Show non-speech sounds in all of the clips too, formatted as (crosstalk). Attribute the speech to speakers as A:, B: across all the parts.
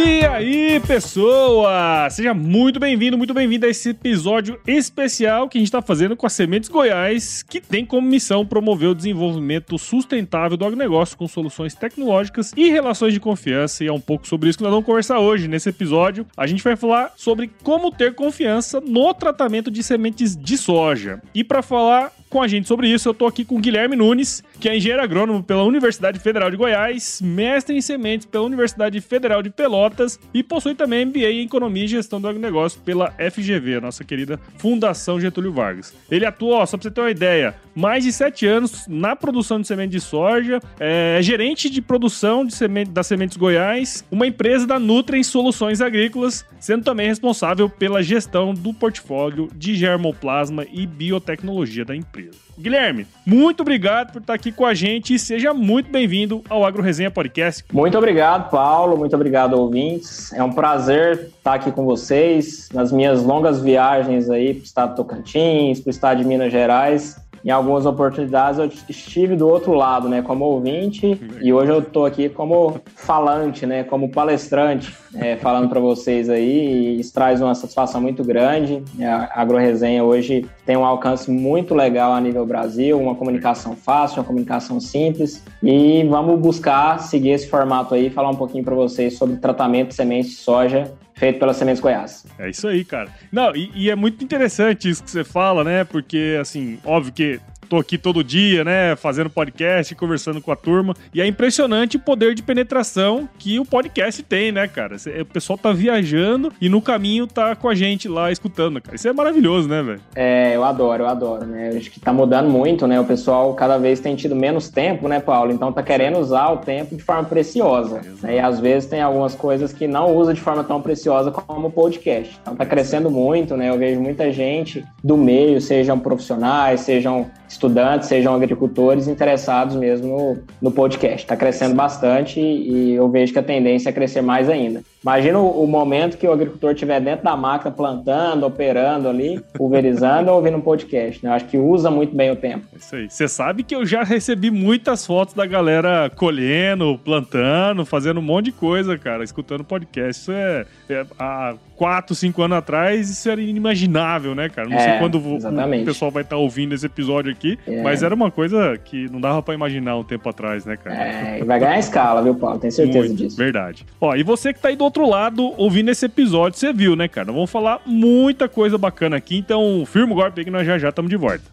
A: E aí, pessoa! Seja muito bem-vindo, muito bem-vindo a esse episódio especial que a gente está fazendo com a Sementes Goiás, que tem como missão promover o desenvolvimento sustentável do agronegócio com soluções tecnológicas e relações de confiança. E é um pouco sobre isso que nós vamos conversar hoje. Nesse episódio, a gente vai falar sobre como ter confiança no tratamento de sementes de soja. E para falar com a gente sobre isso, eu tô aqui com o Guilherme Nunes, que é engenheiro agrônomo pela Universidade Federal de Goiás, mestre em sementes pela Universidade Federal de Pelotas e possui também MBA em Economia e Gestão do Agronegócio pela FGV, a nossa querida Fundação Getúlio Vargas. Ele atua, ó, só pra você ter uma ideia, mais de sete anos na produção de semente de soja, é gerente de produção de semente, das Sementes Goiás, uma empresa da Nutrem Soluções Agrícolas, sendo também responsável pela gestão do portfólio de germoplasma e biotecnologia da empresa. Guilherme, muito obrigado por estar aqui com a gente e seja muito bem-vindo ao Agro Resenha Podcast.
B: Muito obrigado, Paulo. Muito obrigado, ouvintes. É um prazer estar aqui com vocês nas minhas longas viagens aí para o estado de Tocantins, para o estado de Minas Gerais em algumas oportunidades eu estive do outro lado, né, como ouvinte, e hoje eu estou aqui como falante, né, como palestrante, é, falando para vocês aí, e isso traz uma satisfação muito grande. A AgroResenha hoje tem um alcance muito legal a nível Brasil, uma comunicação fácil, uma comunicação simples, e vamos buscar seguir esse formato aí, falar um pouquinho para vocês sobre tratamento de sementes de soja feito pela Sementes Goiás.
A: É isso aí, cara. Não, e, e, é muito interessante isso que você fala, né? Porque, assim, óbvio que tô aqui todo dia, né, fazendo podcast, conversando com a turma, e é impressionante o poder de penetração que o podcast tem, né, cara? O pessoal tá viajando e no caminho tá com a gente lá escutando, cara. Isso é maravilhoso, né, velho?
B: É, eu adoro, eu adoro, né? Acho que tá mudando muito, né? O pessoal cada vez tem tido menos tempo, né, Paulo? Então tá querendo usar o tempo de forma preciosa. Né? E às vezes tem algumas coisas que não usa de forma tão preciosa como o podcast. Então tá crescendo muito, né? Eu vejo muita gente do meio, sejam profissionais, sejam estudantes, sejam agricultores interessados mesmo no, no podcast. Está crescendo bastante e eu vejo que a tendência é crescer mais ainda. Imagina o, o momento que o agricultor estiver dentro da máquina plantando, operando ali, pulverizando ou (laughs) ouvindo um podcast. Né? Eu acho que usa muito bem o tempo.
A: Isso aí. Você sabe que eu já recebi muitas fotos da galera colhendo, plantando, fazendo um monte de coisa, cara, escutando podcast. Isso é, é a 4, 5 anos atrás, isso era inimaginável, né, cara? Não é, sei quando exatamente. o pessoal vai estar tá ouvindo esse episódio aqui, é. mas era uma coisa que não dava para imaginar um tempo atrás, né, cara?
B: É, vai ganhar escala, viu, Paulo? Tenho certeza muito, disso.
A: Verdade. Ó, e você que tá aí do outro lado ouvindo esse episódio, você viu, né, cara? Vamos falar muita coisa bacana aqui, então firma o golpe aí que nós já já estamos de volta.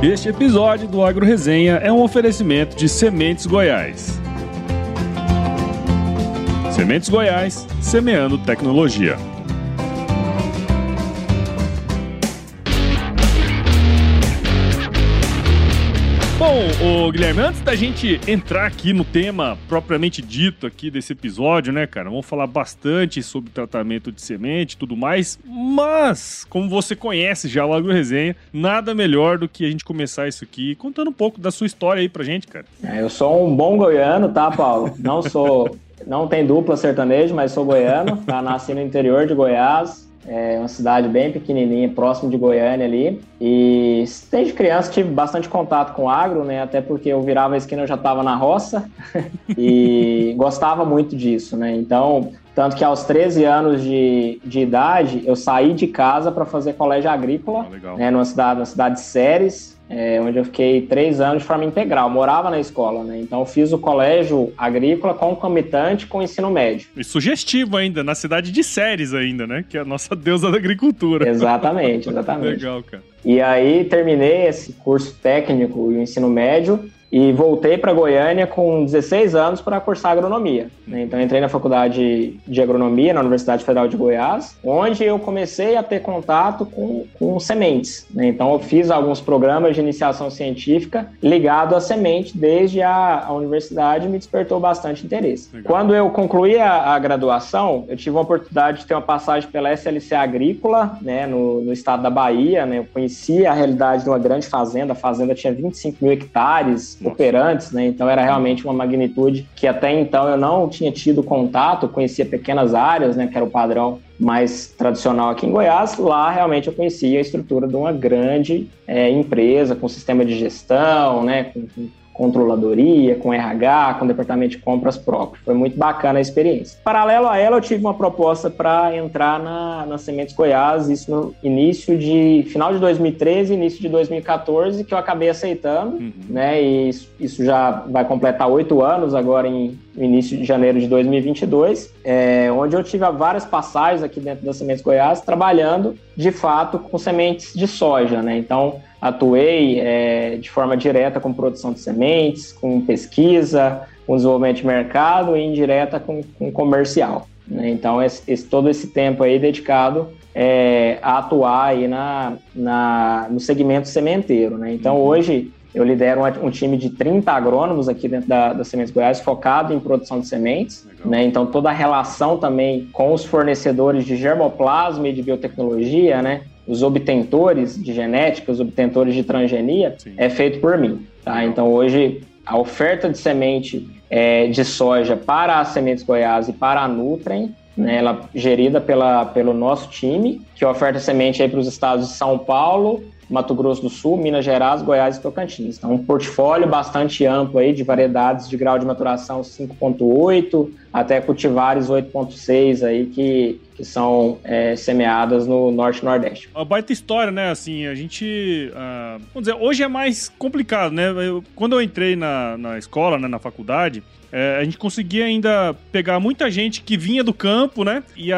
A: Este episódio do Agro Resenha é um oferecimento de Sementes Goiás. Sementes Goiás, semeando tecnologia. Bom, o Guilherme, antes da gente entrar aqui no tema propriamente dito aqui desse episódio, né, cara? Vamos falar bastante sobre tratamento de semente e tudo mais, mas, como você conhece já o Agro Resenha, nada melhor do que a gente começar isso aqui contando um pouco da sua história aí pra gente, cara.
B: É, eu sou um bom goiano, tá, Paulo? Não sou não tem dupla sertanejo, mas sou goiano, tá? Nasci no interior de Goiás, é uma cidade bem pequenininha, próximo de Goiânia ali. E desde criança tive bastante contato com agro, né? Até porque eu virava a esquina, eu já estava na roça (laughs) e gostava muito disso, né? Então, tanto que aos 13 anos de, de idade, eu saí de casa para fazer colégio agrícola, ah, né? Numa cidade, na cidade de Séries, é, onde eu fiquei três anos de forma integral, morava na escola, né? Então eu fiz o colégio agrícola concomitante com o ensino médio.
A: E sugestivo ainda, na cidade de Séries ainda, né? Que é a nossa deusa da agricultura.
B: Exatamente, exatamente. (laughs)
A: Legal, cara.
B: E aí terminei esse curso técnico e o ensino médio e voltei para Goiânia com 16 anos para cursar agronomia. Né? Então entrei na faculdade de agronomia na Universidade Federal de Goiás, onde eu comecei a ter contato com, com sementes. Né? Então eu fiz alguns programas de iniciação científica ligado à semente desde a, a universidade me despertou bastante interesse. Legal. Quando eu concluí a, a, graduação, eu tive a oportunidade de ter uma passagem pela SLC Agrícola, né, no, no estado da Bahia. Né? Eu conheci a realidade de uma grande fazenda. A fazenda tinha 25 mil hectares operantes, né? Então era realmente uma magnitude que até então eu não tinha tido contato, conhecia pequenas áreas, né? Que era o padrão mais tradicional aqui em Goiás. Lá realmente eu conhecia a estrutura de uma grande é, empresa com sistema de gestão, né? Com, com controladoria, com RH, com departamento de compras próprio. Foi muito bacana a experiência. Paralelo a ela, eu tive uma proposta para entrar na, na Sementes Goiás, isso no início de final de 2013, início de 2014, que eu acabei aceitando, uhum. né? E isso, isso já vai completar oito anos agora em início de janeiro de 2022, é, onde eu tive várias passagens aqui dentro da Sementes Goiás, trabalhando de fato com sementes de soja, né? Então, atuei é, de forma direta com produção de sementes, com pesquisa, com desenvolvimento de mercado e indireta com, com comercial. Né? Então, esse, esse, todo esse tempo aí dedicado é, a atuar aí na, na, no segmento sementeiro. Né? Então, uhum. hoje, eu lidero um, um, time de 30 agrônomos aqui dentro da, da Sementes Goiás, focado em produção de sementes. Né? Então, toda a relação também com os fornecedores de germoplasma e de biotecnologia, né? Os obtentores de genética, os obtentores de transgenia, Sim. é feito por mim. Tá? Então, hoje, a oferta de semente é, de soja para as Sementes Goiás e para a Nutrem né, ela gerida pela, pelo nosso time, que oferta semente para os estados de São Paulo, Mato Grosso do Sul, Minas Gerais, Goiás e Tocantins. Então, um portfólio bastante amplo aí de variedades de grau de maturação 5.8 até cultivares 8.6 aí que, que são é, semeadas no Norte e Nordeste.
A: Uma baita história, né? Assim, a gente... Uh, vamos dizer, hoje é mais complicado, né? Eu, quando eu entrei na, na escola, né, na faculdade, é, a gente conseguia ainda pegar muita gente que vinha do campo, né? E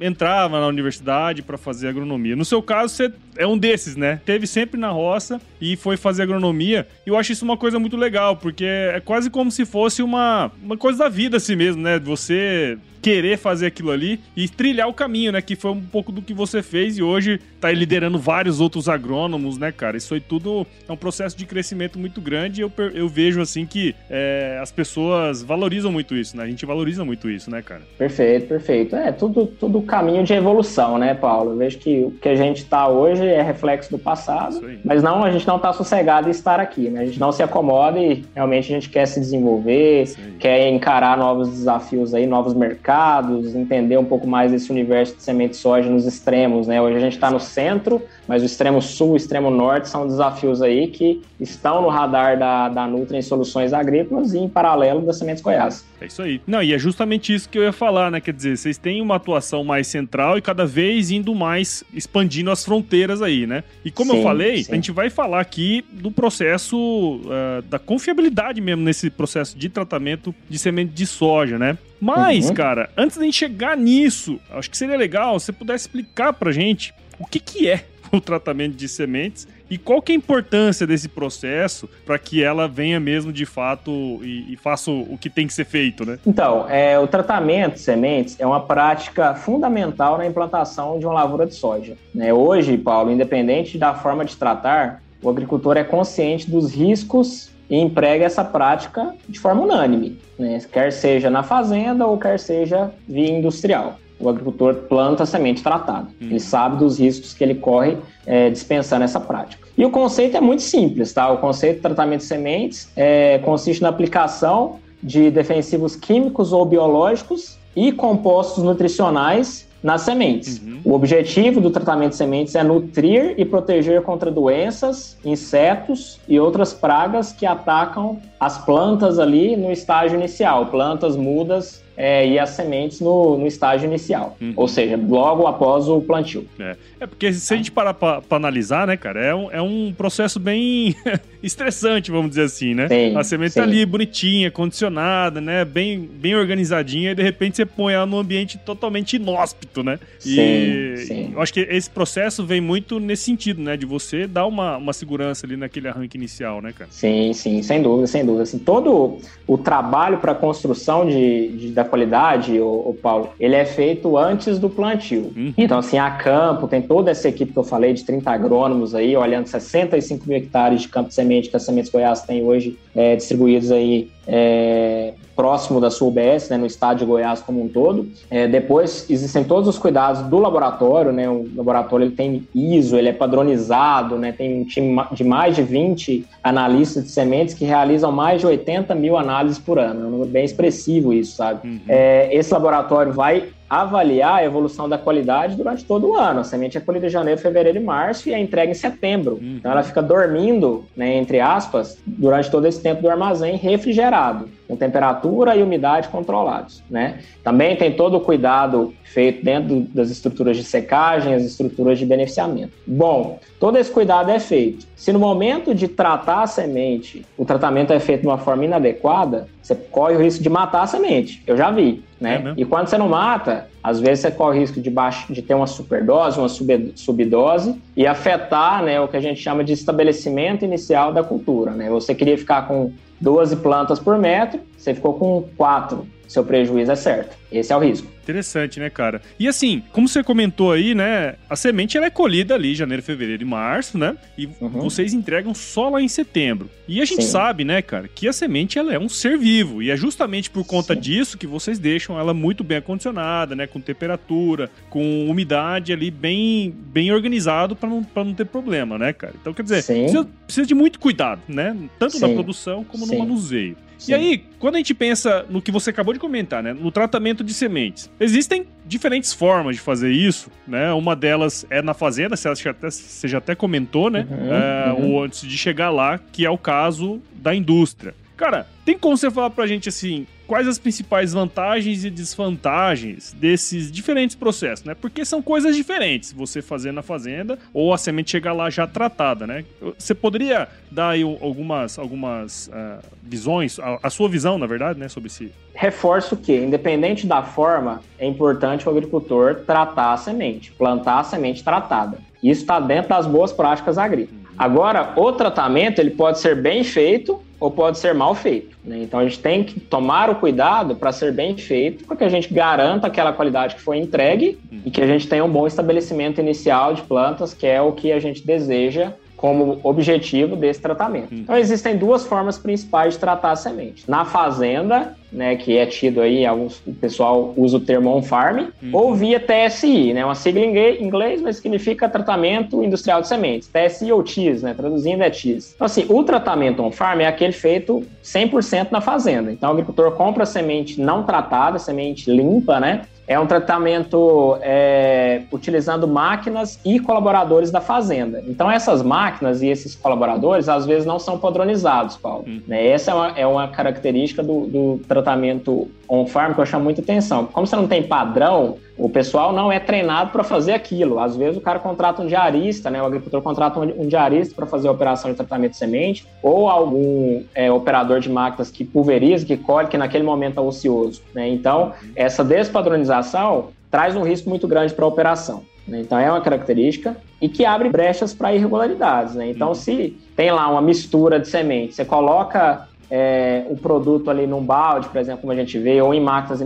A: entrava na universidade para fazer agronomia. No seu caso, você é um desses, né? Teve sempre na roça e foi fazer agronomia. E eu acho isso uma coisa muito legal, porque é quase como se fosse uma, uma coisa da vida assim mesmo, né? Você querer fazer aquilo ali e trilhar o caminho, né? Que foi um pouco do que você fez e hoje tá liderando vários outros agrônomos, né, cara? Isso aí tudo é um processo de crescimento muito grande e eu, eu vejo, assim, que é, as pessoas valorizam muito isso, né? A gente valoriza muito isso, né, cara?
B: Perfeito, perfeito. É, tudo, tudo caminho de evolução, né, Paulo? Eu vejo que o que a gente tá hoje é reflexo do passado, mas não, a gente não tá sossegado em estar aqui, né? A gente não se acomoda e realmente a gente quer se desenvolver, quer encarar novos desafios aí, novos mercados mercados, entender um pouco mais desse universo de semente de soja nos extremos, né? Hoje a gente está no centro, mas o extremo sul, o extremo norte são desafios aí que estão no radar da, da Nutrien Soluções Agrícolas e em paralelo da Sementes Goiás.
A: É isso aí. Não, e é justamente isso que eu ia falar, né? Quer dizer, vocês têm uma atuação mais central e cada vez indo mais expandindo as fronteiras aí, né? E como sim, eu falei, sim. a gente vai falar aqui do processo uh, da confiabilidade mesmo nesse processo de tratamento de semente de soja, né? Mas, uhum. cara, antes da gente chegar nisso, acho que seria legal se você pudesse explicar pra gente o que, que é o tratamento de sementes e qual que é a importância desse processo para que ela venha mesmo de fato e, e, faça o que tem que ser feito, né?
B: Então, é, o tratamento de sementes é uma prática fundamental na implantação de uma lavoura de soja. Né? Hoje, Paulo, independente da forma de tratar, o agricultor é consciente dos riscos e emprega essa prática de forma unânime, né? quer seja na fazenda ou quer seja via industrial. O agricultor planta semente tratada. Hum. Ele sabe dos riscos que ele corre é, dispensando essa prática. E o conceito é muito simples, tá? O conceito de tratamento de sementes é, consiste na aplicação de defensivos químicos ou biológicos e compostos nutricionais nas sementes. Uhum. O objetivo do tratamento de sementes é nutrir e proteger contra doenças, insetos e outras pragas que atacam as plantas ali no estágio inicial, plantas mudas é, e as sementes no, no estágio inicial, uhum. ou seja, logo após o plantio.
A: É, é porque se a gente parar para analisar, né, cara, é um, é um processo bem (laughs) estressante, vamos dizer assim, né? Sim, a semente tá sim. tá ali bonitinha, condicionada, né, bem, bem organizadinha, e de repente você põe ela num ambiente totalmente inóspito, né? E sim, sim. eu acho que esse processo vem muito nesse sentido, né, de você dar uma, uma segurança ali naquele arranque inicial, né, cara?
B: Sim, sim, sem dúvida, sem dúvida. Assim, todo o trabalho para a construção de, de, da qualidade, o, o, Paulo, ele é feito antes do plantio. Uhum. Então, assim, a campo, tem toda essa equipe que eu falei de 30 agrônomos aí, olhando 65 mil hectares de campo de semente que a Sementes Goiás tem hoje é, distribuídos aí é, próximo da sua UBS, né, no estado de Goiás como um todo. É, depois existem todos os cuidados do laboratório, né, o laboratório ele tem ISO, ele é padronizado, né, tem um time de mais de 20 analistas de sementes que realizam mais de 80 mil análises por ano, é um número bem expressivo isso, sabe? Uhum. É, esse laboratório vai avaliar a evolução da qualidade durante todo o ano. A semente é colhida em janeiro, fevereiro e março e é entregue em setembro. Uhum. Então ela fica dormindo, né, entre aspas, durante todo esse tempo do armazém refrigerado, com temperatura e umidade controlados. Né? Também tem todo o cuidado feito dentro das estruturas de secagem, as estruturas de beneficiamento. Bom, todo esse cuidado é feito. Se no momento de tratar a semente, o tratamento é feito de uma forma inadequada, você corre o risco de matar a semente. Eu já vi, né? É e quando você não mata, às vezes você corre o risco de, baixo, de ter uma superdose, uma subdose e afetar né, o que a gente chama de estabelecimento inicial da cultura. Né? Você queria ficar com 12 plantas por metro, você ficou com 4 seu prejuízo é certo. Esse é o risco.
A: Interessante, né, cara? E assim, como você comentou aí, né? A semente ela é colhida ali janeiro, fevereiro e março, né? E uhum. vocês entregam só lá em setembro. E a gente Sim. sabe, né, cara, que a semente ela é um ser vivo. E é justamente por conta Sim. disso que vocês deixam ela muito bem acondicionada, né? Com temperatura, com umidade ali bem, bem organizado para não, pra não ter problema, né, cara? Então, quer dizer, precisa, precisa, de muito cuidado, né? Tanto Sim. na produção como no manuseio. Sim. E aí, quando a gente pensa no que você acabou de comentar, né, no tratamento de sementes, existem diferentes formas de fazer isso, né? Uma delas é na fazenda, você já até, você já até comentou, né? Uhum, é, uhum. Ou antes de chegar lá, que é o caso da indústria. Cara, tem como você falar pra gente assim, quais as principais vantagens e desvantagens desses diferentes processos, né? Porque são coisas diferentes, você fazer na fazenda ou a semente chegar lá já tratada, né? Você poderia dar aí algumas, algumas uh, visões, a, a, sua visão, na verdade, né, sobre si?
B: Reforço que, independente da forma, é importante o agricultor tratar a semente, plantar a semente tratada. Isso está dentro das boas práticas agrícolas. Agora, o tratamento ele pode ser bem feito ou pode ser mal feito. Né? Então a gente tem que tomar o cuidado para ser bem feito, para que a gente garanta aquela qualidade que foi entregue uhum. e que a gente tenha um bom estabelecimento inicial de plantas, que é o que a gente deseja como objetivo desse tratamento. Uhum. Então existem duas formas principais de tratar a semente. Na fazenda, né, que é tido aí, alguns, o pessoal usa o termo on-farm, uhum. ou via TSI, né, uma sigla em inglês, mas significa tratamento industrial de sementes. TSI ou TIS, né, traduzindo é TIS. Então assim, o tratamento on-farm é aquele feito 100% na fazenda. Então o agricultor compra semente não tratada, semente limpa, né, é um tratamento é, utilizando máquinas e colaboradores da fazenda. Então, essas máquinas e esses colaboradores, às vezes, não são padronizados, Paulo. Hum. Né? Essa é uma, é uma característica do, do tratamento on-farm que eu chamo muita atenção. Como você não tem padrão, o pessoal não é treinado para fazer aquilo. Às vezes o cara contrata um diarista, né? O agricultor contrata um diarista para fazer a operação de tratamento de semente, ou algum é, operador de máquinas que pulveriza, que colhe, que naquele momento é ocioso. Né? Então, essa despadronização traz um risco muito grande para a operação. Né? Então, é uma característica e que abre brechas para irregularidades. Né? Então, uhum. se tem lá uma mistura de semente, você coloca é, o produto ali num balde, por exemplo, como a gente vê, ou em máquinas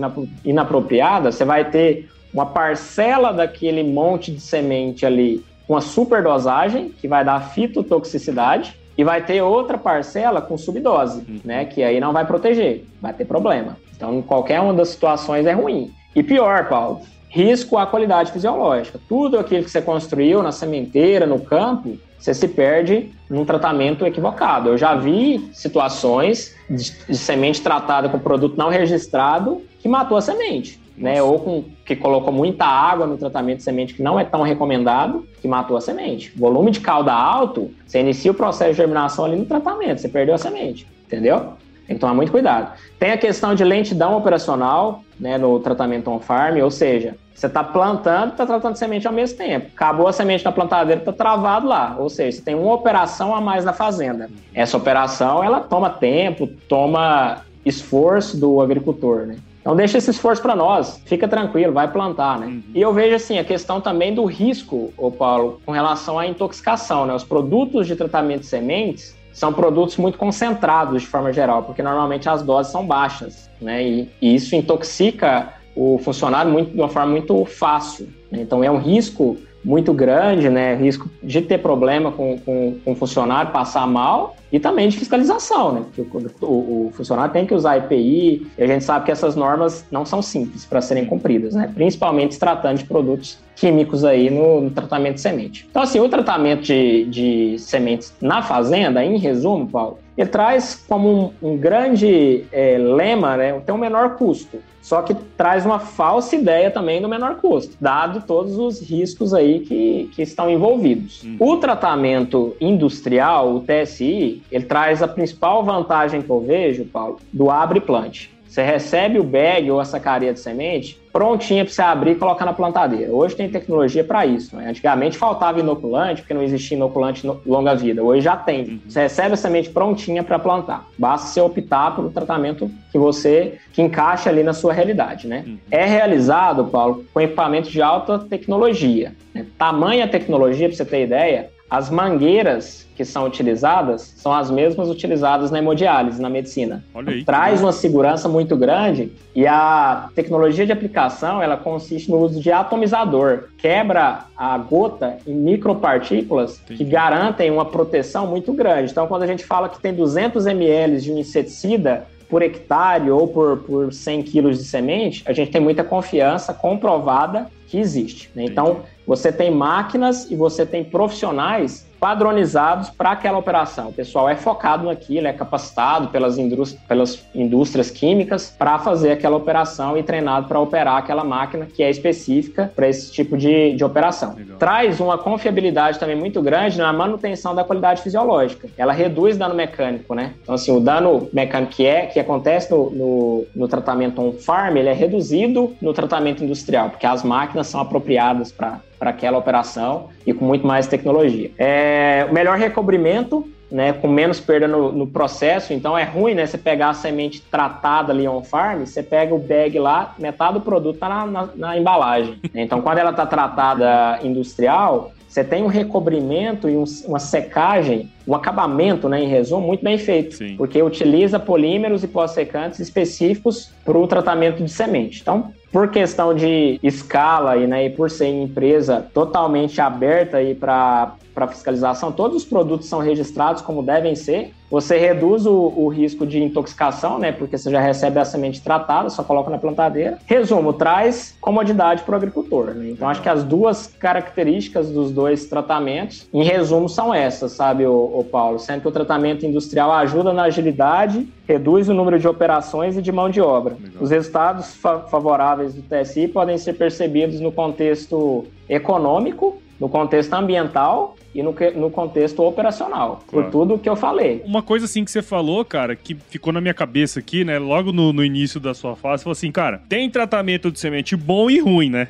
B: inapropriadas, você vai ter uma parcela daquele monte de semente ali com a superdosagem, que vai dar fitotoxicidade, e vai ter outra parcela com subdose, uhum. né? Que aí não vai proteger, vai ter problema. Então, em qualquer uma das situações é ruim. E pior, Paulo, risco à qualidade fisiológica. Tudo aquilo que você construiu na sementeira, no campo, você se perde num tratamento equivocado. Eu já vi situações de, de semente tratada com produto não registrado que matou a semente né? Ou com, que colocou muita água no tratamento de semente que não é tão recomendado, que matou a semente. Volume de calda alto, você inicia o processo de germinação ali no tratamento, você perdeu a semente, entendeu? Tem que tomar muito cuidado. Tem a questão de lentidão operacional, né, no tratamento on-farm, ou seja, você está plantando e está tratando semente ao mesmo tempo. Acabou a semente na plantadeira, está travado lá. Ou seja, você tem uma operação a mais na fazenda. Essa operação, ela toma tempo, toma esforço do agricultor, né? Então deixa esse esforço para nós, fica tranquilo, vai plantar, né? Uhum. E eu vejo assim a questão também do risco, ô Paulo, com relação à intoxicação, né? Os produtos de tratamento de sementes são produtos muito concentrados de forma geral, porque normalmente as doses são baixas, né? E, e isso intoxica o funcionário muito, de uma forma muito fácil. Né? Então é um risco muito grande, né? Risco de ter problema com, com, com o funcionário, passar mal e também de fiscalização, né? Porque o, o, o funcionário tem que usar EPI e a gente sabe que essas normas não são simples para serem cumpridas, né? Principalmente se tratando de produtos químicos aí no, no, tratamento de semente. Então, assim, o tratamento de, de sementes na fazenda, em resumo, Paulo, ele traz como um, um grande é, lema, né, ter um menor custo. Só que traz uma falsa ideia também do menor custo, dado todos os riscos aí que, que estão envolvidos. Hum. O tratamento industrial, o TSI, ele traz a principal vantagem que eu vejo, Paulo, do abre plante. Você recebe o bag ou a sacaria de semente prontinha para você abrir e colocar na plantadeira. Hoje tem tecnologia para isso. Né? Antigamente faltava inoculante, porque não existia inoculante longa vida. Hoje já tem. Uhum. Você recebe a semente prontinha para plantar. Basta você optar pelo tratamento que você que encaixa ali na sua realidade. Né? Uhum. É realizado, Paulo, com equipamentos de alta tecnologia. Né? Tamanha tecnologia, para você ter ideia, as mangueiras que são utilizadas são as mesmas utilizadas na hemodiálise, na medicina. Aí, Traz uma segurança muito grande e a tecnologia de aplicação ela consiste no uso de atomizador. Quebra a gota em micropartículas Entendi. que garantem uma proteção muito grande. Então, quando a gente fala que tem 200 ml de um inseticida, por hectare ou por, por 100 quilos de semente, a gente tem muita confiança comprovada que existe. Né? Então, você tem máquinas e você tem profissionais padronizados para aquela operação. O pessoal é focado naquilo, é capacitado pelas, indústrias, pelas indústrias químicas para fazer aquela operação e treinado para operar aquela máquina que é específica para esse tipo de, de operação. Legal. Traz uma confiabilidade também muito grande na manutenção da qualidade fisiológica. Ela reduz dano mecânico, né? Então, assim, o dano mecânico que, é, que acontece no, no, no tratamento on-farm, ele é reduzido no tratamento industrial, porque as máquinas são apropriadas para para aquela operação e com muito mais tecnologia. É, o melhor recobrimento, né, com menos perda no, no, processo, então é ruim, né, você pegar a semente tratada ali on farm, você pega o bag lá, metade do produto está na, na, na, embalagem. Então, quando ela está tratada industrial, você tem um recobrimento e um, uma secagem, um acabamento, né, em resumo, muito bem feito, Sim. porque utiliza polímeros e pós-secantes específicos para o tratamento de semente. Então, por questão de escala e, né, e por ser empresa totalmente aberta para para fiscalização, todos os produtos são registrados como devem ser. Você reduz o, o, risco de intoxicação, né? Porque você já recebe a semente tratada, só coloca na plantadeira. Resumo, traz comodidade para o agricultor. Né? Então, acho que as duas características dos dois tratamentos, em resumo, são essas, sabe, o, Paulo? Sendo que o tratamento industrial ajuda na agilidade, reduz o número de operações e de mão de obra. Legal. Os resultados fa favoráveis do TSI podem ser percebidos no contexto econômico no contexto ambiental e no, no contexto operacional, claro. por tudo que eu falei.
A: Uma coisa assim que você falou, cara, que ficou na minha cabeça aqui, né, logo no, no início da sua fase, você falou assim, cara, tem tratamento de semente bom e ruim, né?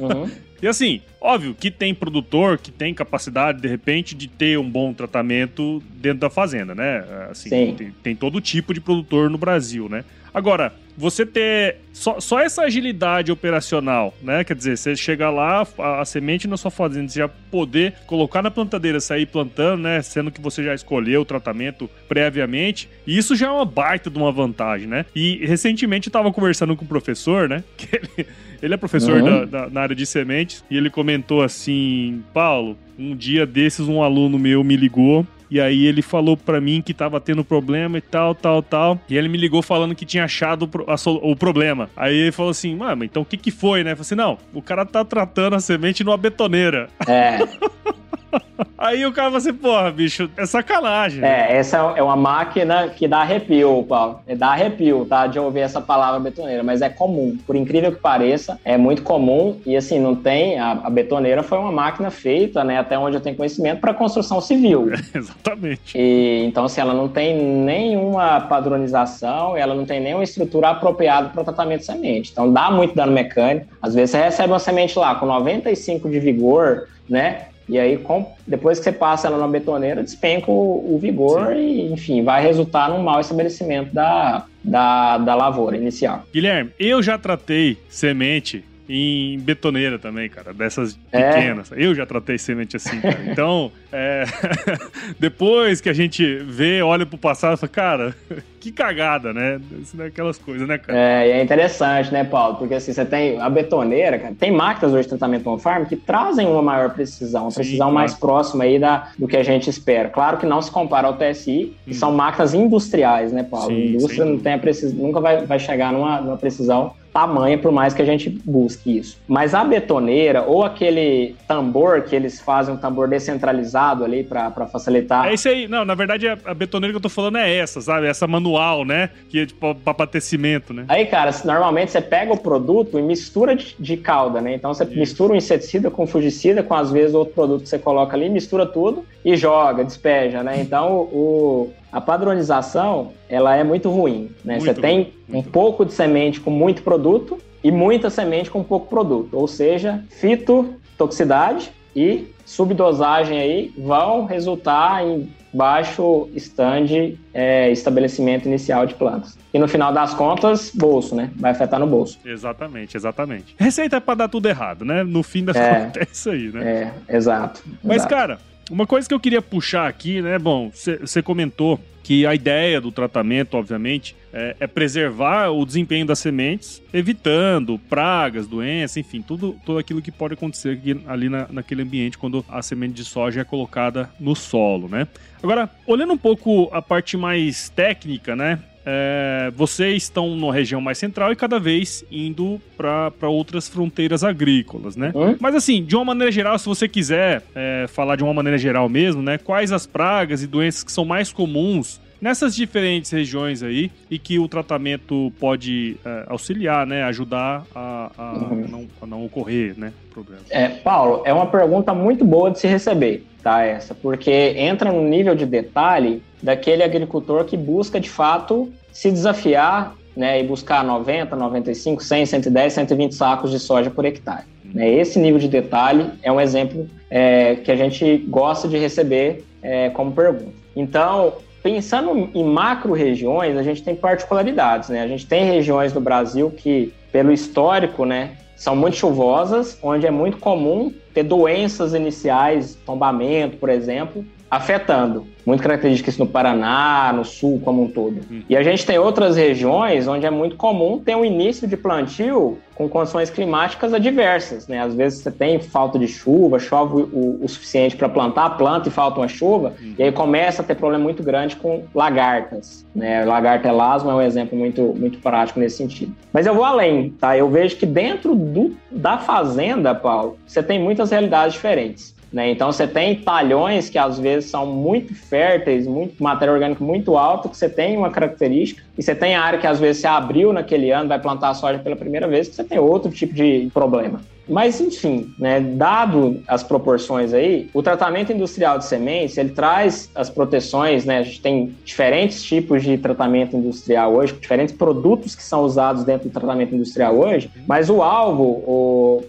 A: Uhum. (laughs) e assim, óbvio que tem produtor que tem capacidade, de repente, de ter um bom tratamento dentro da fazenda, né? Assim, tem, tem todo tipo de produtor no Brasil, né? Agora, você ter só, só essa agilidade operacional, né? Quer dizer, você chegar lá, a, a, semente na sua fazenda, você já poder colocar na plantadeira, sair plantando, né? Sendo que você já escolheu o tratamento previamente. E isso já é uma baita de uma vantagem, né? E recentemente eu tava conversando com o um professor, né? (laughs) Que ele, ele é professor uhum. da, da, na área de sementes, e ele comentou assim: Paulo, um dia desses um aluno meu me ligou e aí ele falou para mim que tava tendo problema e tal, tal, tal. E ele me ligou falando que tinha achado o problema. Aí ele falou assim, mano, então o que que foi, né? Eu falei assim, não, o cara tá tratando a semente numa betoneira. É. (laughs) Aí o cara vai assim, porra, bicho, é sacanagem.
B: É, essa é uma máquina que dá arrepio, Paulo. É dá arrepio, tá? De ouvir essa palavra betoneira, mas é comum. Por incrível que pareça, é muito comum. E assim, não tem. A, a betoneira foi uma máquina feita, né? Até onde eu tenho conhecimento, para construção civil.
A: É, (laughs) exatamente.
B: E, então, assim, ela não tem nenhuma padronização, ela não tem nenhuma estrutura apropriada para o tratamento de semente. Então, dá muito dano mecânico. Às vezes, você recebe uma semente lá com 95 de vigor, né? E aí, com, depois que você passa ela na betoneira, despenca o, o vigor Sim. e, enfim, vai resultar num mau estabelecimento da, da, da lavoura inicial.
A: Guilherme, eu já tratei semente em betoneira também, cara, dessas é. pequenas. É. Eu já tratei semente assim, cara. (laughs) Então, é... (laughs) depois que a gente vê, olha pro passado e fala, cara, (laughs) que cagada, né? Isso é aquelas coisas, né, cara?
B: É, e é interessante, né, Paulo? Porque assim, você tem a betoneira, cara, tem máquinas hoje de tratamento on-farm que trazem uma maior precisão, uma Sim, precisão claro. mais próxima aí da, do que a gente espera. Claro que não se compara ao TSI, que hum. são máquinas industriais, né, Paulo? Sim, a indústria não tem a nunca vai, vai chegar numa, numa precisão tamanha, por mais que a gente busque isso. Mas a betoneira ou aquele tambor que eles fazem um tambor descentralizado ali para facilitar.
A: É isso aí. Não, na verdade a betoneira que eu tô falando é essa, sabe? Essa manual, né? Que é tipo para abastecimento, né?
B: Aí, cara, normalmente você pega o produto e mistura de, de calda, né? Então você isso. mistura um inseticida com fungicida, com às vezes outro produto que você coloca ali, mistura tudo e joga, despeja, né? Então o, a padronização ela é muito ruim. Né? Muito Você tem um pouco de semente com muito produto e muita semente com pouco produto, ou seja, fitotoxicidade e subdosagem aí vão resultar em baixo stand é, estabelecimento inicial de plantas. E no final das contas, bolso, né? Vai afetar no bolso.
A: Exatamente, exatamente. Receita é para dar tudo errado, né? No fim das é, contas (laughs) é isso aí,
B: né? É, exato.
A: Mas,
B: exato.
A: cara, uma coisa que eu queria puxar aqui, né? Bom, você comentou que a ideia do tratamento, obviamente, é, é, preservar o desempenho das sementes, evitando pragas, doenças, enfim, tudo, tudo aquilo que pode acontecer aqui, ali na, naquele ambiente quando a semente de soja é colocada no solo, né? Agora, olhando um pouco a parte mais técnica, né? É, vocês estão numa região mais central e cada vez indo para outras fronteiras agrícolas, né? Hum? Mas assim, de uma maneira geral, se você quiser é, falar de uma maneira geral mesmo, né? Quais as pragas e doenças que são mais comuns nessas diferentes regiões aí e que o tratamento pode é, auxiliar, né, ajudar a, a, uhum. não, a não, ocorrer, né, problemas.
B: É, Paulo, é uma pergunta muito boa de se receber, tá, essa, porque entra no nível de detalhe daquele agricultor que busca, de fato, se desafiar, né, e buscar 90, 95, 100, 110, 120 sacos de soja por hectare. Uhum. Né, esse nível de detalhe é um exemplo é, que a gente gosta de receber é, como pergunta. Então, pensando em macro regiões, a gente tem particularidades, né? A gente tem regiões no Brasil que, pelo histórico, né, são muito chuvosas, onde é muito comum ter doenças iniciais, tombamento, por exemplo, afetando. Muito característica isso no Paraná, no sul como um todo. Hum. E a gente tem outras regiões onde é muito comum ter um início de plantio com condições climáticas adversas. Né? Às vezes você tem falta de chuva, chove o, o suficiente para plantar a planta e falta uma chuva, hum. e aí começa a ter problema muito grande com lagartas. Né? Lagarta elasma é um exemplo muito, muito prático nesse sentido. Mas eu vou além, tá? Eu vejo que dentro do, da fazenda, Paulo, você tem muitas realidades diferentes. Né? Então você tem talhões que às vezes são muito férteis, muito matéria orgânica muito alta, que você tem uma característica, e você tem a área que às vezes você abriu naquele ano, vai plantar a soja pela primeira vez, que você tem outro tipo de problema. Mas enfim, né, dado as proporções aí, o tratamento industrial de sementes ele traz as proteções, né? A gente tem diferentes tipos de tratamento industrial hoje, diferentes produtos que são usados dentro do tratamento industrial hoje, mas o alvo, o,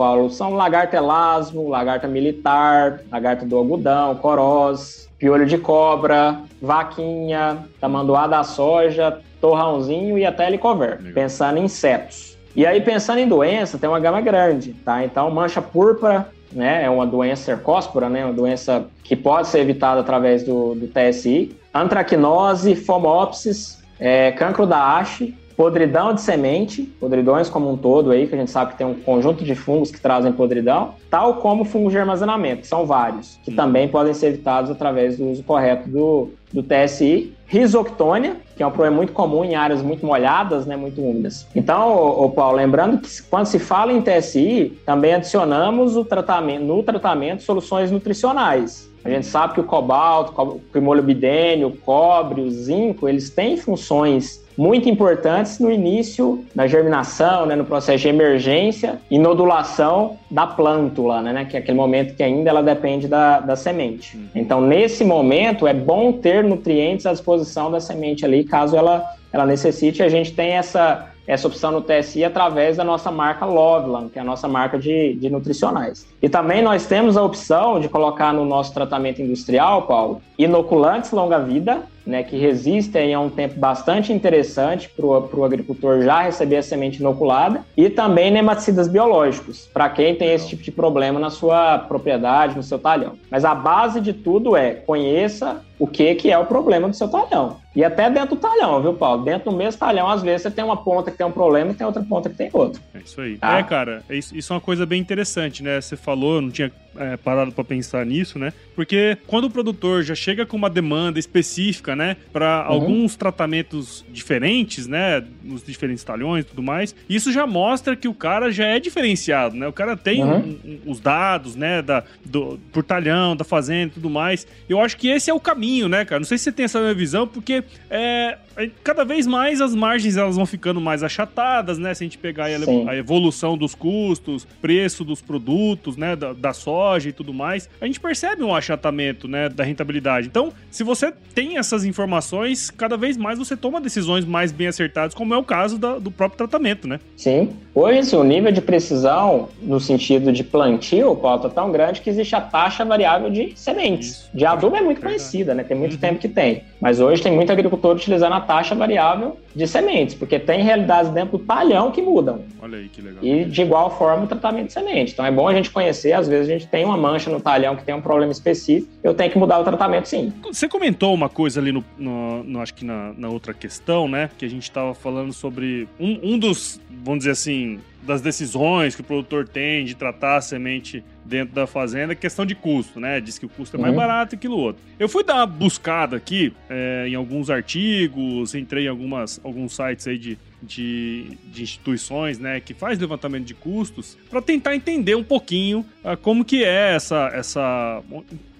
B: Paulo, são lagarta elasmo, lagarta militar, lagarta do algodão, coroz, piolho de cobra, vaquinha, tamanduá da soja, torrãozinho e até helicover, Legal. pensando em insetos. E aí, pensando em doença, tem uma gama grande, tá? Então, mancha púrpura, né, é uma doença cercóspora, né, uma doença que pode ser evitada através do, do TSI. Antracnose, fomopsis, é, cancro da haste, podridão de semente, podridões como um todo aí, que a gente sabe que tem um conjunto de fungos que trazem podridão, tal como fungos de armazenamento, que são vários, que hum. também podem ser evitados através do uso correto do, do TSI. Risoctônia, que é um problema muito comum em áreas muito molhadas, né, muito úmidas. Então, ô, Paulo, lembrando que quando se fala em TSI, também adicionamos o tratamento, no tratamento soluções nutricionais. A gente sabe que o cobalto, o molibdênio, o cobre, o zinco, eles têm funções muito importantes no início da germinação, né, no processo de emergência e nodulação da plântula, né, né, que é aquele momento que ainda ela depende da, da semente. Uhum. Então, nesse momento, é bom ter nutrientes à disposição da semente ali, caso ela, ela necessite. A gente tem essa, essa opção no TSI através da nossa marca Loveland, que é a nossa marca de, de nutricionais. E também nós temos a opção de colocar no nosso tratamento industrial, Paulo, inoculantes longa-vida né, que resistem a um tempo bastante interessante para o agricultor já receber a semente inoculada, e também nematicidas biológicos, para quem tem esse tipo de problema na sua propriedade, no seu talhão. Mas a base de tudo é conheça o que, que é o problema do seu talhão. E até dentro do talhão, viu, Paulo? Dentro do mesmo talhão, às vezes, você tem uma ponta que tem um problema e tem outra ponta que tem outro.
A: É isso aí. Tá? É, cara, isso, é uma coisa bem interessante, né? Você falou, não tinha é, parado para pensar nisso, né? Porque quando o produtor já chega com uma demanda específica, né, para uhum. alguns tratamentos diferentes, né, nos diferentes talhões e tudo mais, isso já mostra que o cara já é diferenciado, né? O cara tem uhum. um, um, os dados, né, da, do, por talhão, da fazenda e tudo mais. Eu acho que esse é o caminho, né, cara? Não sei se você tem essa mesma visão, porque é, cada vez mais as margens elas vão ficando mais achatadas, né? Se a gente pegar a, a evolução dos custos, preço dos produtos, né, da, da soja e tudo mais, a gente percebe um achatamento, né, da rentabilidade. Então, se você tem essas informações, cada vez mais você toma decisões mais bem acertadas, como é o caso da, do próprio tratamento, né?
B: Sim. Hoje, o nível de precisão, no sentido de plantio, Paulo, tá tão grande que existe a taxa variável de sementes. Isso. De adubo é muito conhecida, né? Tem muito uhum. tempo que tem. Mas hoje tem muito agricultor utilizando a taxa variável de sementes, porque tem realidades dentro do talhão que mudam.
A: Olha aí que legal.
B: E de igual forma o tratamento de semente. Então é bom a gente conhecer, às vezes a gente tem uma mancha no talhão que tem um problema específico, eu tenho que mudar o tratamento sim.
A: Você comentou uma coisa ali no, no, no acho que na, na, outra questão, né? Que a gente estava falando sobre um, um dos, vamos dizer assim, das decisões que o produtor tem de tratar a semente dentro da fazenda, questão de custo, né? Diz que o custo é mais uhum. barato que aquilo outro. Eu fui dar uma buscada aqui é, em alguns artigos, entrei em algumas, alguns sites aí de, de, de instituições, né, que faz levantamento de custos, para tentar entender um pouquinho uh, como que é essa, essa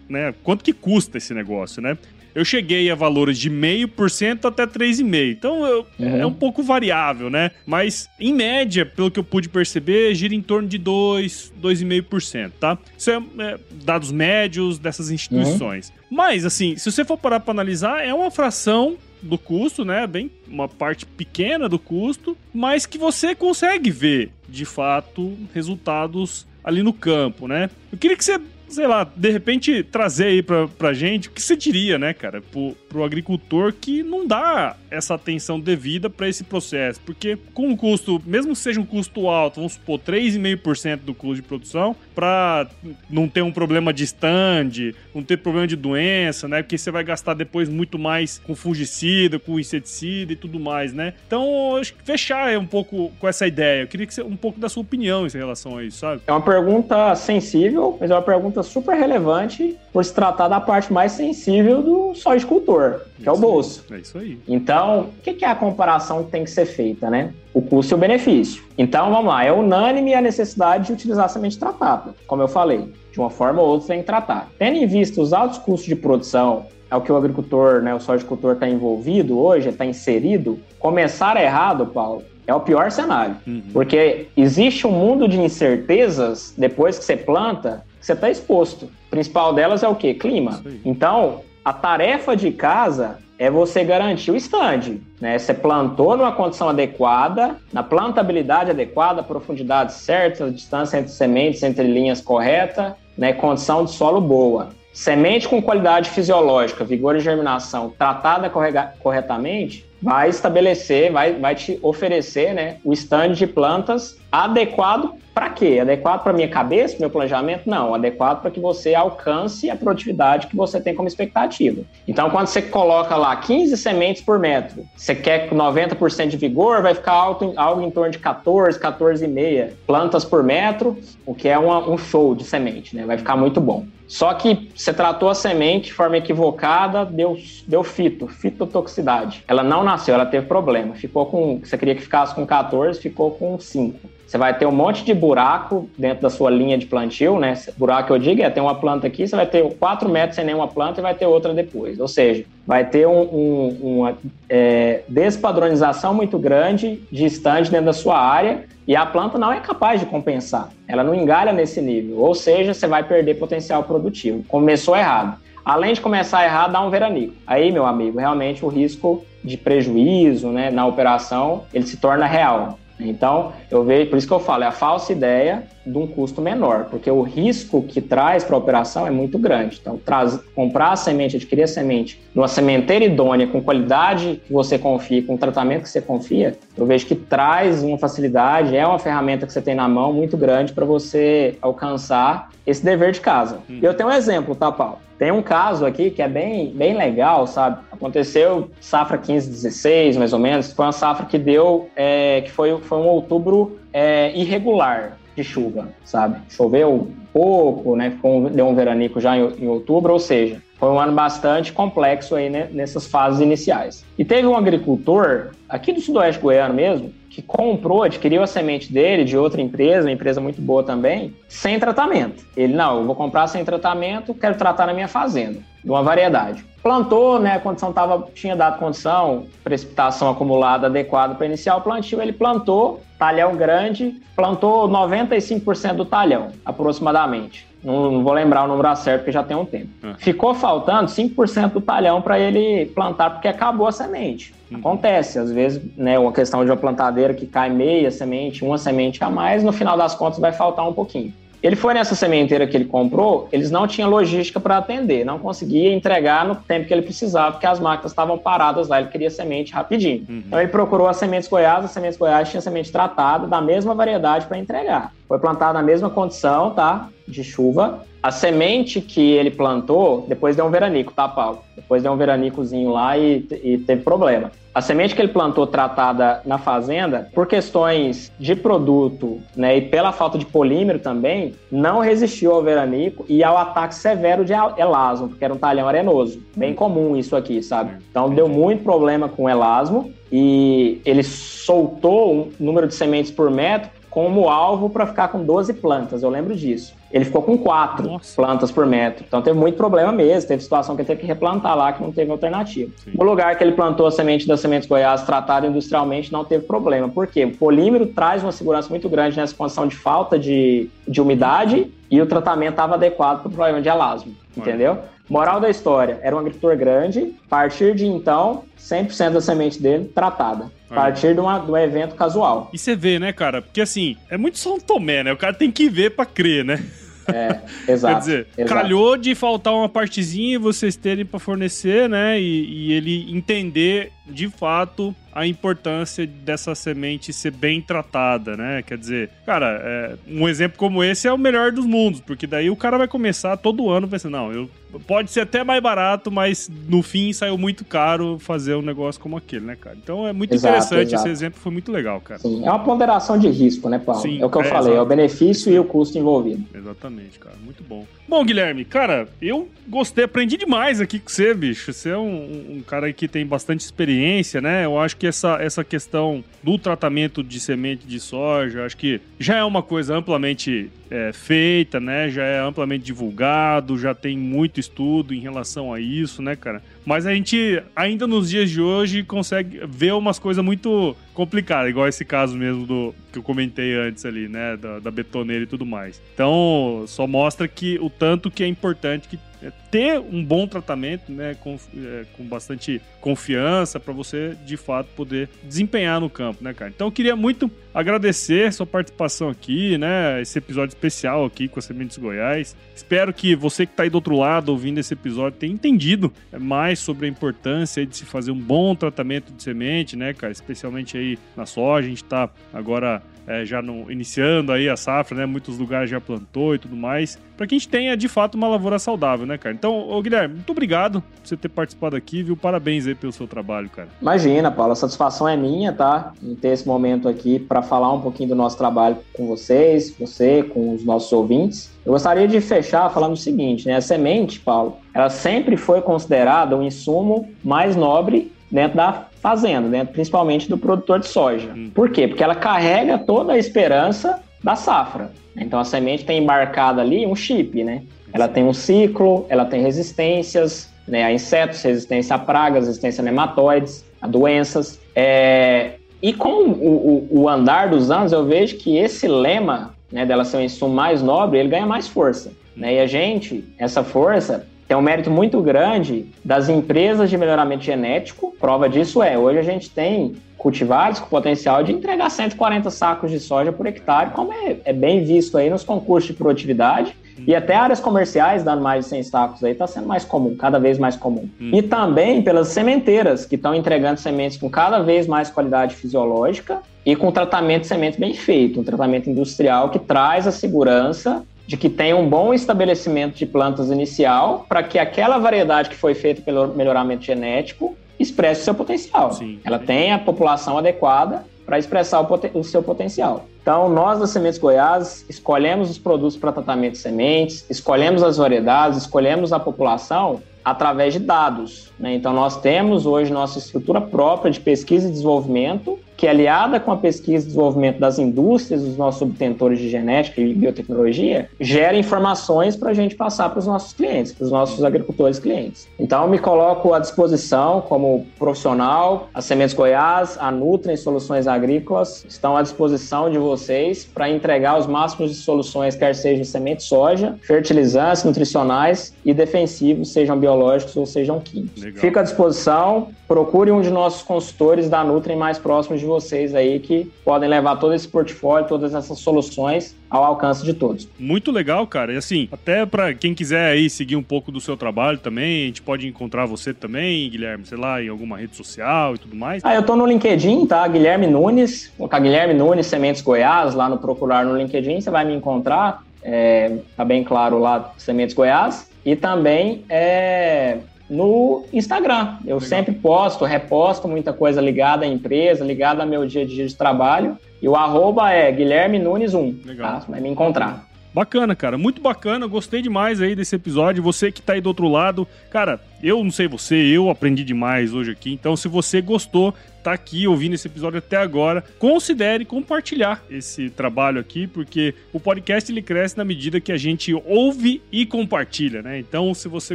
A: né, quanto que custa esse negócio, né? Eu cheguei a valores de meio por cento até 3,5%. Então eu, uhum. é um pouco variável, né? Mas em média, pelo que eu pude perceber, gira em torno de 2, 2,5%, tá? Isso é, é, dados médios dessas instituições. Uhum. Mas, assim, se você for parar para analisar, é uma fração do custo, né? Bem, uma parte pequena do custo, mas que você consegue ver, de fato, resultados ali no campo, né? Eu queria que você sei lá, de repente trazer aí pra, pra gente o que você diria, né, cara, pro, pro agricultor que não dá essa atenção devida para esse processo. Porque com um custo, mesmo que seja um custo alto, vamos supor 3,5% do custo de produção, para não ter um problema de stand, não ter problema de doença, né? Porque você vai gastar depois muito mais com fungicida, com inseticida e tudo mais, né? Então, acho que fechar um pouco com essa ideia. Eu queria que você, um pouco da sua opinião em relação a isso, sabe?
B: É uma pergunta sensível, mas é uma pergunta super relevante por se tratar da parte mais sensível do sojicultor, que é o bolso.
A: É isso aí.
B: Então, o que é a comparação que tem que ser feita, né? o custo e o benefício. Então, vamos lá, é unânime a necessidade de utilizar semente tratada, como eu falei. De uma forma ou outra, tem que tratar. Tendo em vista os altos custos de produção, é o que o agricultor, né, o sojicultor está envolvido hoje, está inserido, começar errado, Paulo, é o pior cenário. Uhum. Porque existe um mundo de incertezas depois que você planta, que você está exposto. O principal delas é o quê? Clima. Então, a tarefa de casa é você garantir o stand. Né? Você plantou numa condição adequada, na plantabilidade adequada, profundidade certa, distância entre sementes, entre linhas correta, né? condição de solo boa. Semente com qualidade fisiológica, vigor e germinação tratada corretamente, vai estabelecer, vai, vai te oferecer né, o stand de plantas adequado para quê? Adequado para minha cabeça, meu planejamento? Não, adequado para que você alcance a produtividade que você tem como expectativa. Então, quando você coloca lá 15 sementes por metro, você quer 90% de vigor, vai ficar alto, algo em torno de 14, 14,5 plantas por metro, o que é uma, um show de semente, né? Vai ficar muito bom. Só que você tratou a semente de forma equivocada, deu, deu fito, fitotoxicidade. Ela não nasceu, ela teve problema. Ficou com. Você queria que ficasse com 14, ficou com 5. Você vai ter um monte de buraco dentro da sua linha de plantio, né? Buraco eu digo é ter uma planta aqui, você vai ter 4 metros sem nenhuma planta e vai ter outra depois. Ou seja, vai ter um, um, uma é, despadronização muito grande de estande dentro da sua área e a planta não é capaz de compensar. Ela não engalha nesse nível. Ou seja, você vai perder potencial produtivo. Começou errado. Além de começar errado, dá um veranico. Aí, meu amigo, realmente o risco de prejuízo né, na operação ele se torna real. Então, eu vejo, por isso que eu falo, é a falsa ideia de um custo menor, porque o risco que traz para a operação é muito grande. Então, traz, comprar a semente, adquirir a semente numa sementeira idônea, com qualidade que você confia, com tratamento que você confia, eu vejo que traz uma facilidade, é uma ferramenta que você tem na mão muito grande para você alcançar esse dever de casa. Hum. Eu tenho um exemplo, tá, Paulo? Tem um caso aqui que é bem, bem legal, sabe? Aconteceu safra 15, 16, mais ou menos. Foi uma safra que deu, é, que foi, foi um outubro é, irregular de chuva, sabe? Choveu pouco, né? Ficou, deu um veranico já em, em outubro, ou seja, foi um ano bastante complexo aí né, nessas fases iniciais. E teve um agricultor aqui do sudoeste goiano mesmo que comprou, adquiriu a semente dele de outra empresa, uma empresa muito boa também, sem tratamento. Ele, não, eu vou comprar sem tratamento, quero tratar na minha fazenda, de uma variedade. Plantou, né, a condição tava, tinha dado condição, precipitação acumulada adequada para iniciar o plantio, ele plantou, talhão grande, plantou 95% do talhão, aproximadamente. Não, não, vou lembrar o número certo, porque já tem um tempo. Ah. Ficou faltando 5% do talhão para ele plantar, porque acabou a semente. Uhum. Acontece, às vezes, né, uma questão de uma plantadeira que cai meia semente, uma semente a mais, no final das contas vai faltar um pouquinho. Ele foi nessa sementeira que ele comprou, eles não tinham logística para atender, não conseguia entregar no tempo que ele precisava, porque as máquinas estavam paradas lá, ele queria semente rapidinho. Uhum. Então ele procurou as sementes Goiás, as sementes Goiás tinha semente tratada da mesma variedade para entregar. Foi plantado na mesma condição, tá? De chuva. A semente que ele plantou, depois deu um veranico, tá, Paulo? Depois deu um veranicozinho lá e, e teve problema. A semente que ele plantou tratada na fazenda, por questões de produto né, e pela falta de polímero também, não resistiu ao veranico e ao ataque severo de elasmo, porque era um talhão arenoso. Bem comum isso aqui, sabe? Então deu muito problema com elasmo e ele soltou um número de sementes por metro como alvo para ficar com 12 plantas, eu lembro disso. Ele ficou com quatro Nossa. plantas por metro. Então teve muito problema mesmo. Teve situação que ele teve que replantar lá, que não teve alternativa. Sim. O lugar que ele plantou a semente das sementes Goiás tratada industrialmente não teve problema. Por quê? O polímero traz uma segurança muito grande nessa condição de falta de, de umidade e o tratamento estava adequado para o problema de elasmo. Entendeu? Moral da história, era um agricultor grande, a partir de então, 100% da semente dele tratada. A partir de, uma, de um evento casual.
A: E você vê, né, cara? Porque assim, é muito São Tomé, né? O cara tem que ver pra crer, né?
B: É, (laughs) exato.
A: Quer dizer, exato. calhou de faltar uma partezinha e vocês terem para fornecer, né? E, e, ele entender de fato a importância dessa semente ser bem tratada, né? Quer dizer, cara, é, um exemplo como esse é o melhor dos mundos, porque daí o cara vai começar todo ano pensando, não, eu pode ser até mais barato, mas no fim saiu muito caro fazer um negócio como aquele, né, cara? Então é muito exato, interessante, exato. esse exemplo foi muito legal, cara.
B: Sim, é uma ponderação de risco, né, Paulo? Sim, é o que eu é, falei, exato. é o benefício e o custo envolvido.
A: Exatamente, cara, muito bom. Bom, Guilherme, cara, eu gostei, aprendi demais aqui com você, bicho. Você é um, um cara que tem bastante experiência, né? Eu acho que essa, essa questão do tratamento de semente de soja, acho que já é uma coisa amplamente é, feita, né? Já é amplamente divulgado, já tem muito estudo em relação a isso, né, cara? Mas a gente, ainda nos dias de hoje, consegue ver umas coisas muito complicadas, igual esse caso mesmo do que eu comentei antes ali, né? Da, da betoneira e tudo mais. Então, só mostra que o tanto que é importante que é ter um bom tratamento, né, com, é, com bastante confiança para você de fato poder desempenhar no campo, né, cara? Então eu queria muito agradecer sua participação aqui, né, esse episódio especial aqui com a Sementes Goiás. Espero que você que está aí do outro lado ouvindo esse episódio tenha entendido mais sobre a importância de se fazer um bom tratamento de semente, né, cara? Especialmente aí na soja, a gente está agora é, já no, iniciando aí a safra, né? Muitos lugares já plantou e tudo mais, para que a gente tenha de fato uma lavoura saudável, né, cara? Então, ô Guilherme, muito obrigado por você ter participado aqui, viu? Parabéns aí pelo seu trabalho, cara.
B: Imagina, Paulo, a satisfação é minha, tá? Em ter esse momento aqui para falar um pouquinho do nosso trabalho com vocês, você, com os nossos ouvintes. Eu gostaria de fechar falando o seguinte, né? A semente, Paulo, ela sempre foi considerada um insumo mais nobre dentro da fazenda, dentro principalmente do produtor de soja. Hum. Por quê? Porque ela carrega toda a esperança da safra. Então a semente tem embarcada ali um chip, né? Ela tem um ciclo, ela tem resistências né, a insetos, resistência a pragas, resistência a nematóides, a doenças. É... E com o, o, o, andar dos anos, eu vejo que esse lema né, dela ser um insumo mais nobre, ele ganha mais força. Né? E a gente, essa força, tem um mérito muito grande das empresas de melhoramento genético. Prova disso é, hoje a gente tem cultivares com potencial de entregar 140 sacos de soja por hectare, como é, é bem visto aí nos concursos de produtividade. E até áreas comerciais dando mais de 100 sacos aí está sendo mais comum, cada vez mais comum. Hum. E também pelas sementeiras, que estão entregando sementes com cada vez mais qualidade fisiológica e com tratamento de sementes bem feito, um tratamento industrial que traz a segurança de que tem um bom estabelecimento de plantas inicial para que aquela variedade que foi feita pelo melhoramento genético expresse seu potencial. Sim, Ela tem a população adequada para expressar o, o, seu potencial. Então, nós da Sementes Goiás escolhemos os produtos para tratamento de sementes, escolhemos as variedades, escolhemos a população através de dados. Né? Então, nós temos hoje nossa estrutura própria de pesquisa e desenvolvimento que aliada com a pesquisa e desenvolvimento das indústrias, dos nossos obtentores de genética e biotecnologia, gera informações para a gente passar para os nossos clientes, para os nossos agricultores clientes. Então, me coloco à disposição como profissional, a Sementes Goiás, a Nutrem Soluções Agrícolas estão à disposição de vocês para entregar os máximos de soluções, quer sejam sementes soja, fertilizantes nutricionais e defensivos, sejam biológicos ou sejam químicos. Legal. Fico à disposição, procure um de nossos consultores da Nutrem mais próximos de vocês aí que podem levar todo esse portfólio, todas essas soluções ao alcance de todos.
A: Muito legal, cara. E assim, até para quem quiser aí seguir um pouco do seu trabalho também, a gente pode encontrar você também, Guilherme, sei lá, em alguma rede social e tudo mais.
B: Ah, eu tô no LinkedIn, tá? Guilherme Nunes, colocar Guilherme Nunes Sementes Goiás lá no procurar no LinkedIn, você vai me encontrar. É, tá bem claro lá, Sementes Goiás. E também é, no Instagram. Eu Legal. sempre posto, reposto muita coisa ligada à empresa, ligada ao meu dia a dia de trabalho. E o arroba é Guilherme Nunes 1. Legal. Tá? Você vai me encontrar.
A: Bacana, cara. Muito bacana. Gostei demais aí desse episódio. Você que tá aí do outro lado. Cara, eu não sei você, eu aprendi demais hoje aqui. Então, se você gostou, tá aqui ouvindo esse episódio até agora, considere compartilhar esse trabalho aqui, porque o podcast ele cresce na medida que a gente ouve e compartilha, né? Então, se você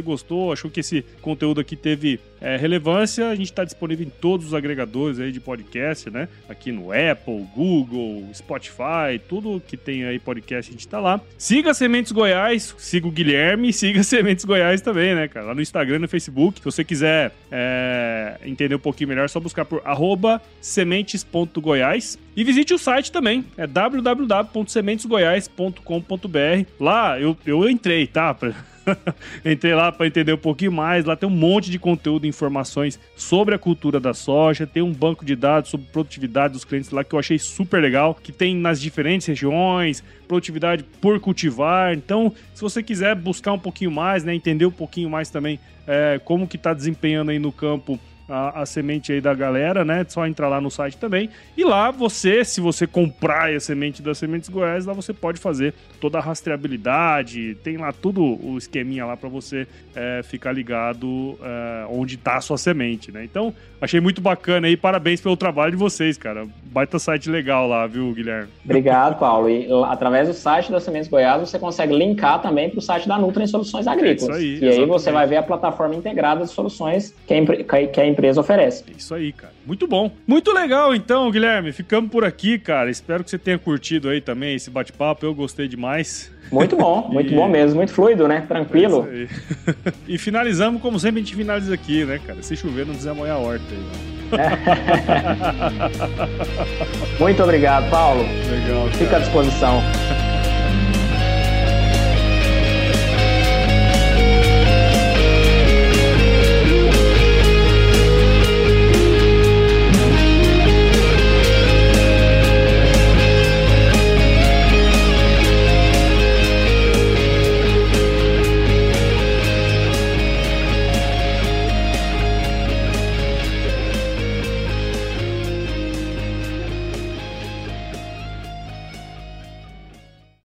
A: gostou, achou que esse conteúdo aqui teve é, relevância, a gente está disponível em todos os agregadores aí de podcast, né? Aqui no Apple, Google, Spotify, tudo que tem aí podcast, a gente está lá. Siga Sementes Goiás, siga o Guilherme, (laughs) siga Sementes Goiás também, né, cara? Lá no Instagram, no Facebook. Se você quiser é, entender um pouquinho melhor, é só buscar por sementes.goiás. E visite o site também, é www.sementesgoiás.com.br. Lá eu, eu entrei, tá? (laughs) (laughs) Entrei lá para entender um pouquinho mais. Lá tem um monte de conteúdo e informações sobre a cultura da soja. Tem um banco de dados sobre produtividade dos clientes lá que eu achei super legal, que tem nas diferentes regiões, produtividade por cultivar. Então, se você quiser buscar um pouquinho mais, né, entender um pouquinho mais também é, como que está desempenhando aí no campo a, a, semente aí da galera, né? É só entrar lá no site também. E lá você, se você comprar a semente das Sementes Goiás, lá você pode fazer toda a rastreabilidade, tem lá tudo o esqueminha lá para você é, ficar ligado é, onde tá a sua semente, né? Então, achei muito bacana aí, parabéns pelo trabalho de vocês, cara. Baita site legal lá, viu, Guilherme?
B: Obrigado, Paulo. E através do site das Sementes Goiás, você consegue linkar também para o site da Nutra em Soluções Agrícolas. É isso aí, e aí você vai ver a plataforma integrada de soluções que a, que a empresa oferece.
A: É isso aí, cara. Muito bom. Muito legal, então, Guilherme. Ficamos por aqui, cara. Espero que você tenha curtido aí também esse bate-papo. Eu gostei demais.
B: Muito bom, (laughs) muito e... bom mesmo. Muito fluido, né? Tranquilo.
A: É (laughs) e finalizamos como sempre a gente finaliza aqui, né, cara? Se chover, não desamoia a horta aí, né? (laughs)
B: Muito obrigado, Paulo. Legal. Cara. Fica à disposição.